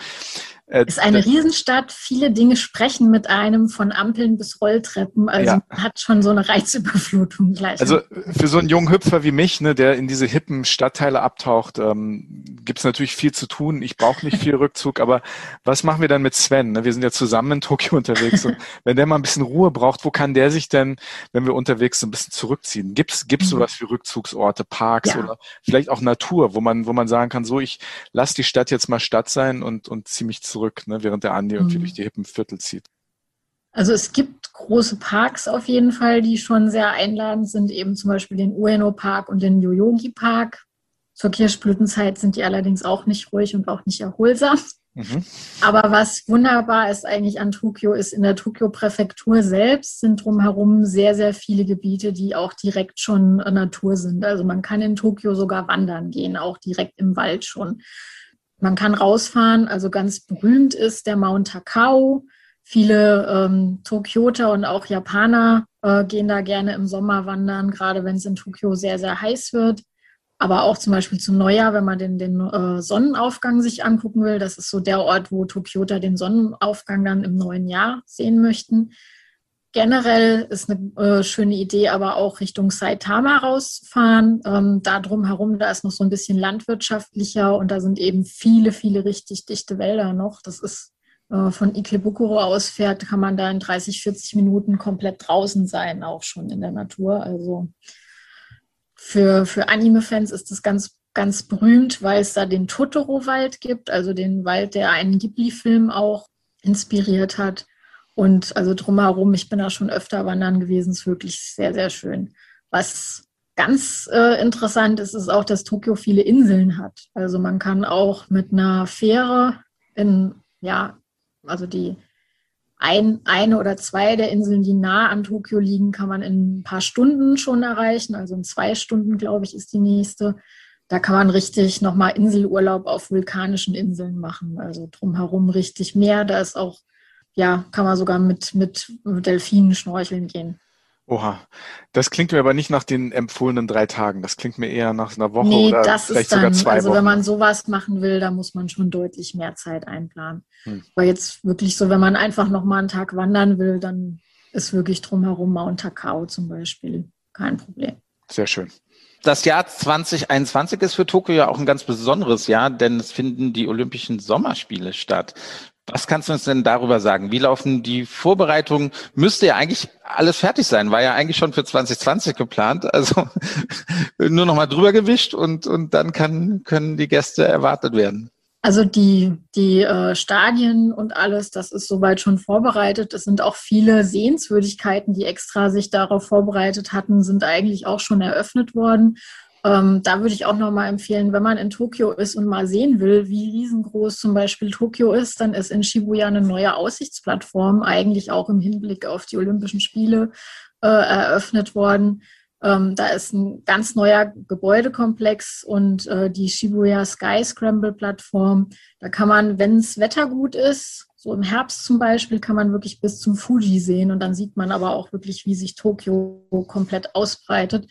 C: äh, ist eine Riesenstadt. Viele Dinge sprechen mit einem von Ampeln bis Rolltreppen. Also ja. hat schon so eine Reizüberflutung gleich.
A: Also für so einen jungen Hüpfer wie mich, ne, der in diese hippen Stadtteile abtaucht, ähm, gibt es natürlich viel zu tun. Ich brauche nicht viel Rückzug, aber was machen wir dann mit Sven? Ne? Wir sind ja zusammen in Tokio unterwegs und wenn der mal ein bisschen Ruhe braucht, wo kann der sich denn, wenn wir unterwegs sind, ein bisschen zurückziehen? Gibt es mhm. sowas wie Rückzugsorte, Parks ja. oder vielleicht auch Natur, wo man, wo man sagen kann, so ich lasse die Stadt jetzt mal Stadt sein und, und ziehe mich zurück? Zurück, ne, während der Andi irgendwie mhm. durch die hippen Viertel zieht.
C: Also es gibt große Parks auf jeden Fall, die schon sehr einladend sind, eben zum Beispiel den Ueno Park und den Yoyogi Park. Zur Kirschblütenzeit sind die allerdings auch nicht ruhig und auch nicht erholsam. Mhm. Aber was wunderbar ist eigentlich an Tokio, ist in der Tokio-Präfektur selbst sind drumherum sehr, sehr viele Gebiete, die auch direkt schon Natur sind. Also man kann in Tokio sogar wandern gehen, auch direkt im Wald schon. Man kann rausfahren, also ganz berühmt ist der Mount Takao. Viele ähm, Tokioter und auch Japaner äh, gehen da gerne im Sommer wandern, gerade wenn es in Tokio sehr, sehr heiß wird. Aber auch zum Beispiel zum Neujahr, wenn man den, den äh, Sonnenaufgang sich angucken will. Das ist so der Ort, wo Tokioter den Sonnenaufgang dann im neuen Jahr sehen möchten. Generell ist eine äh, schöne Idee, aber auch Richtung Saitama rausfahren. Ähm, da drumherum, da ist noch so ein bisschen landwirtschaftlicher und da sind eben viele, viele richtig dichte Wälder noch. Das ist äh, von Ikebukuro aus fährt, kann man da in 30, 40 Minuten komplett draußen sein, auch schon in der Natur. Also für, für Anime-Fans ist das ganz, ganz berühmt, weil es da den Totoro-Wald gibt, also den Wald, der einen Ghibli-Film auch inspiriert hat. Und also drumherum, ich bin da schon öfter wandern gewesen, ist wirklich sehr, sehr schön. Was ganz äh, interessant ist es auch, dass Tokio viele Inseln hat. Also man kann auch mit einer Fähre in, ja, also die ein, eine oder zwei der Inseln, die nah an Tokio liegen, kann man in ein paar Stunden schon erreichen. Also in zwei Stunden, glaube ich, ist die nächste. Da kann man richtig nochmal Inselurlaub auf vulkanischen Inseln machen. Also drumherum richtig Meer. Da ist auch, ja, kann man sogar mit, mit Delfinen schnorcheln gehen.
A: Oha, das klingt mir aber nicht nach den empfohlenen drei Tagen. Das klingt mir eher nach einer Woche
C: nee,
A: oder
C: das
A: vielleicht
C: ist dann,
A: sogar zwei
C: also
A: Wochen.
C: wenn man sowas machen will, da muss man schon deutlich mehr Zeit einplanen. Hm. Aber jetzt wirklich so, wenn man einfach noch mal einen Tag wandern will, dann ist wirklich drumherum Mount Takao zum Beispiel kein Problem.
A: Sehr schön.
B: Das Jahr 2021 ist für Tokio ja auch ein ganz besonderes Jahr, denn es finden die Olympischen Sommerspiele statt. Was kannst du uns denn darüber sagen? Wie laufen die Vorbereitungen? Müsste ja eigentlich alles fertig sein, war ja eigentlich schon für 2020 geplant. Also nur noch mal drüber gewischt und, und dann kann, können die Gäste erwartet werden.
C: Also die, die äh, Stadien und alles, das ist soweit schon vorbereitet. Es sind auch viele Sehenswürdigkeiten, die extra sich darauf vorbereitet hatten, sind eigentlich auch schon eröffnet worden. Ähm, da würde ich auch nochmal empfehlen, wenn man in Tokio ist und mal sehen will, wie riesengroß zum Beispiel Tokio ist, dann ist in Shibuya eine neue Aussichtsplattform, eigentlich auch im Hinblick auf die Olympischen Spiele äh, eröffnet worden. Ähm, da ist ein ganz neuer Gebäudekomplex und äh, die Shibuya Sky Scramble Plattform. Da kann man, wenn es Wetter gut ist, so im Herbst zum Beispiel, kann man wirklich bis zum Fuji sehen und dann sieht man aber auch wirklich, wie sich Tokio komplett ausbreitet.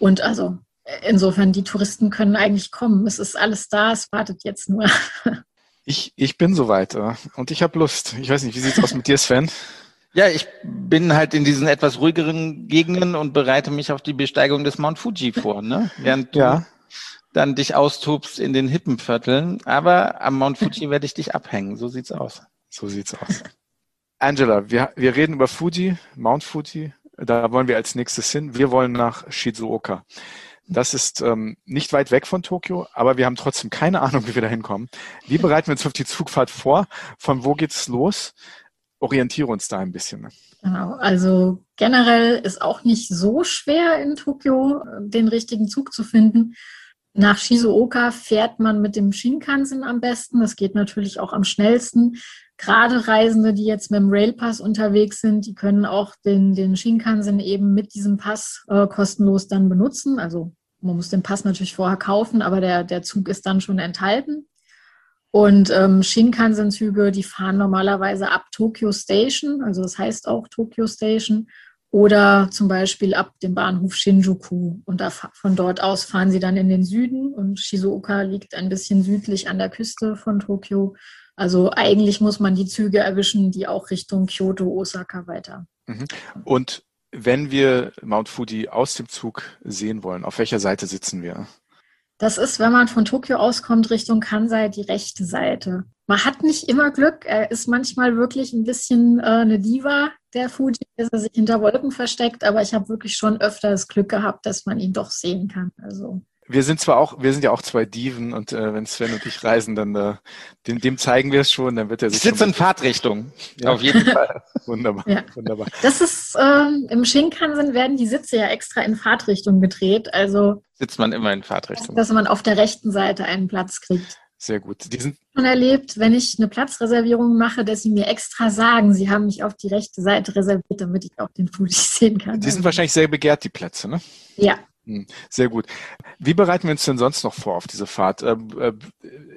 C: Und also insofern, die Touristen können eigentlich kommen. Es ist alles da, es wartet jetzt nur.
A: Ich, ich bin soweit äh, und ich habe Lust. Ich weiß nicht, wie sieht's aus mit dir, Sven?
B: Ja, ich bin halt in diesen etwas ruhigeren Gegenden und bereite mich auf die Besteigung des Mount Fuji vor, ne? Während du ja. dann dich austobst in den Hippenvierteln. Aber am Mount Fuji werde ich dich abhängen. So sieht's aus.
A: So sieht's aus. Angela, wir, wir reden über Fuji, Mount Fuji. Da wollen wir als nächstes hin. Wir wollen nach Shizuoka. Das ist ähm, nicht weit weg von Tokio, aber wir haben trotzdem keine Ahnung, wie wir da hinkommen. Wie bereiten wir uns auf die Zugfahrt vor? Von wo geht's los? Orientiere uns da ein bisschen. Ne?
C: Genau, also generell ist auch nicht so schwer in Tokio den richtigen Zug zu finden. Nach Shizuoka fährt man mit dem Shinkansen am besten. Das geht natürlich auch am schnellsten. Gerade Reisende, die jetzt mit dem Railpass unterwegs sind, die können auch den, den Shinkansen eben mit diesem Pass äh, kostenlos dann benutzen. Also man muss den Pass natürlich vorher kaufen, aber der, der Zug ist dann schon enthalten. Und ähm, Shinkansen-Züge, die fahren normalerweise ab Tokyo Station, also das heißt auch Tokyo Station, oder zum Beispiel ab dem Bahnhof Shinjuku. Und da, von dort aus fahren sie dann in den Süden. Und Shizuoka liegt ein bisschen südlich an der Küste von Tokio. Also eigentlich muss man die Züge erwischen, die auch Richtung Kyoto, Osaka weiter.
A: Mhm. Und wenn wir Mount Fuji aus dem Zug sehen wollen, auf welcher Seite sitzen wir?
C: Das ist, wenn man von Tokio auskommt, Richtung Kansai die rechte Seite. Man hat nicht immer Glück. Er ist manchmal wirklich ein bisschen äh, eine Diva, der Fuji, dass er sich hinter Wolken versteckt. Aber ich habe wirklich schon öfter das Glück gehabt, dass man ihn doch sehen kann. Also
A: wir sind zwar auch, wir sind ja auch zwei Diven und äh, wenn Sven und ich reisen, dann äh, dem, dem zeigen wir es schon, dann wird er sich.
B: Ich sitze in Fahrtrichtung, ja. auf jeden Fall.
A: wunderbar,
C: ja. wunderbar. Das ist ähm, im Shinkansen werden die Sitze ja extra in Fahrtrichtung gedreht, also
B: sitzt man immer in Fahrtrichtung,
C: dass man auf der rechten Seite einen Platz kriegt.
A: Sehr gut.
C: Die sind schon erlebt, wenn ich eine Platzreservierung mache, dass sie mir extra sagen, sie haben mich auf die rechte Seite reserviert, damit ich auch den Fuji sehen kann.
A: Die sind wahrscheinlich sehr begehrt, die Plätze, ne?
C: Ja,
A: hm, sehr gut. Wie bereiten wir uns denn sonst noch vor auf diese Fahrt? Ähm, äh,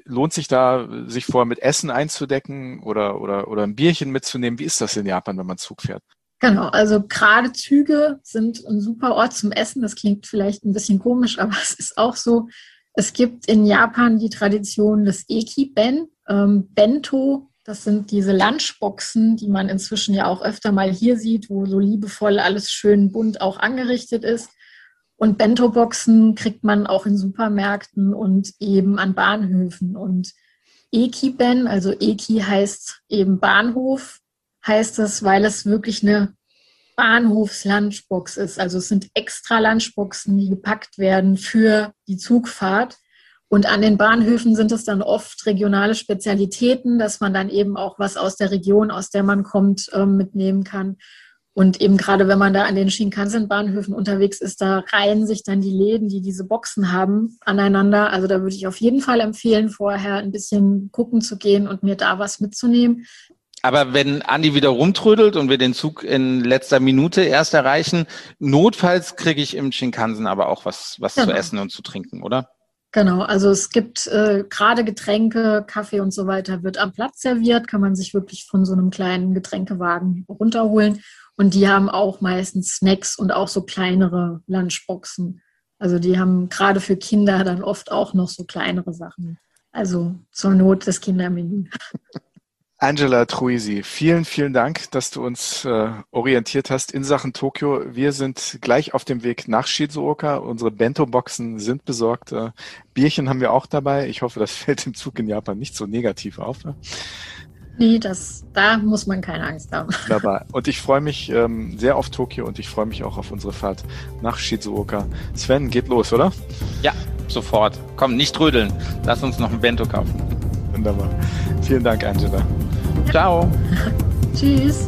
A: lohnt sich da, sich vorher mit Essen einzudecken oder, oder, oder ein Bierchen mitzunehmen? Wie ist das in Japan, wenn man Zug fährt?
C: Genau, also gerade Züge sind ein super Ort zum Essen. Das klingt vielleicht ein bisschen komisch, aber es ist auch so. Es gibt in Japan die Tradition des Eki-Ben. Ähm, Bento, das sind diese Lunchboxen, die man inzwischen ja auch öfter mal hier sieht, wo so liebevoll alles schön bunt auch angerichtet ist. Und Bento-Boxen kriegt man auch in Supermärkten und eben an Bahnhöfen. Und Eki-Ben, also Eki heißt eben Bahnhof, heißt es, weil es wirklich eine Bahnhofs-Lunchbox ist. Also es sind extra Lunchboxen, die gepackt werden für die Zugfahrt. Und an den Bahnhöfen sind es dann oft regionale Spezialitäten, dass man dann eben auch was aus der Region, aus der man kommt, ähm, mitnehmen kann. Und eben gerade wenn man da an den Shinkansen-Bahnhöfen unterwegs ist, da reihen sich dann die Läden, die diese Boxen haben, aneinander. Also da würde ich auf jeden Fall empfehlen, vorher ein bisschen gucken zu gehen und mir da was mitzunehmen.
B: Aber wenn Andi wieder rumtrödelt und wir den Zug in letzter Minute erst erreichen, notfalls kriege ich im Shinkansen aber auch was, was genau. zu essen und zu trinken, oder?
C: Genau, also es gibt äh, gerade Getränke, Kaffee und so weiter wird am Platz serviert, kann man sich wirklich von so einem kleinen Getränkewagen runterholen. Und die haben auch meistens Snacks und auch so kleinere Lunchboxen. Also die haben gerade für Kinder dann oft auch noch so kleinere Sachen. Also zur Not das Kindermenü.
A: Angela Truisi, vielen, vielen Dank, dass du uns äh, orientiert hast in Sachen Tokio. Wir sind gleich auf dem Weg nach Shizuoka. Unsere Bento-Boxen sind besorgt. Äh, Bierchen haben wir auch dabei. Ich hoffe, das fällt im Zug in Japan nicht so negativ auf. Ne?
C: Nee, das, da muss man keine Angst haben.
A: Wunderbar. Und ich freue mich ähm, sehr auf Tokio und ich freue mich auch auf unsere Fahrt nach Shizuoka. Sven, geht los, oder?
B: Ja, sofort. Komm, nicht rödeln. Lass uns noch ein Bento kaufen.
A: Wunderbar. Vielen Dank, Angela.
B: Ciao.
C: Tschüss.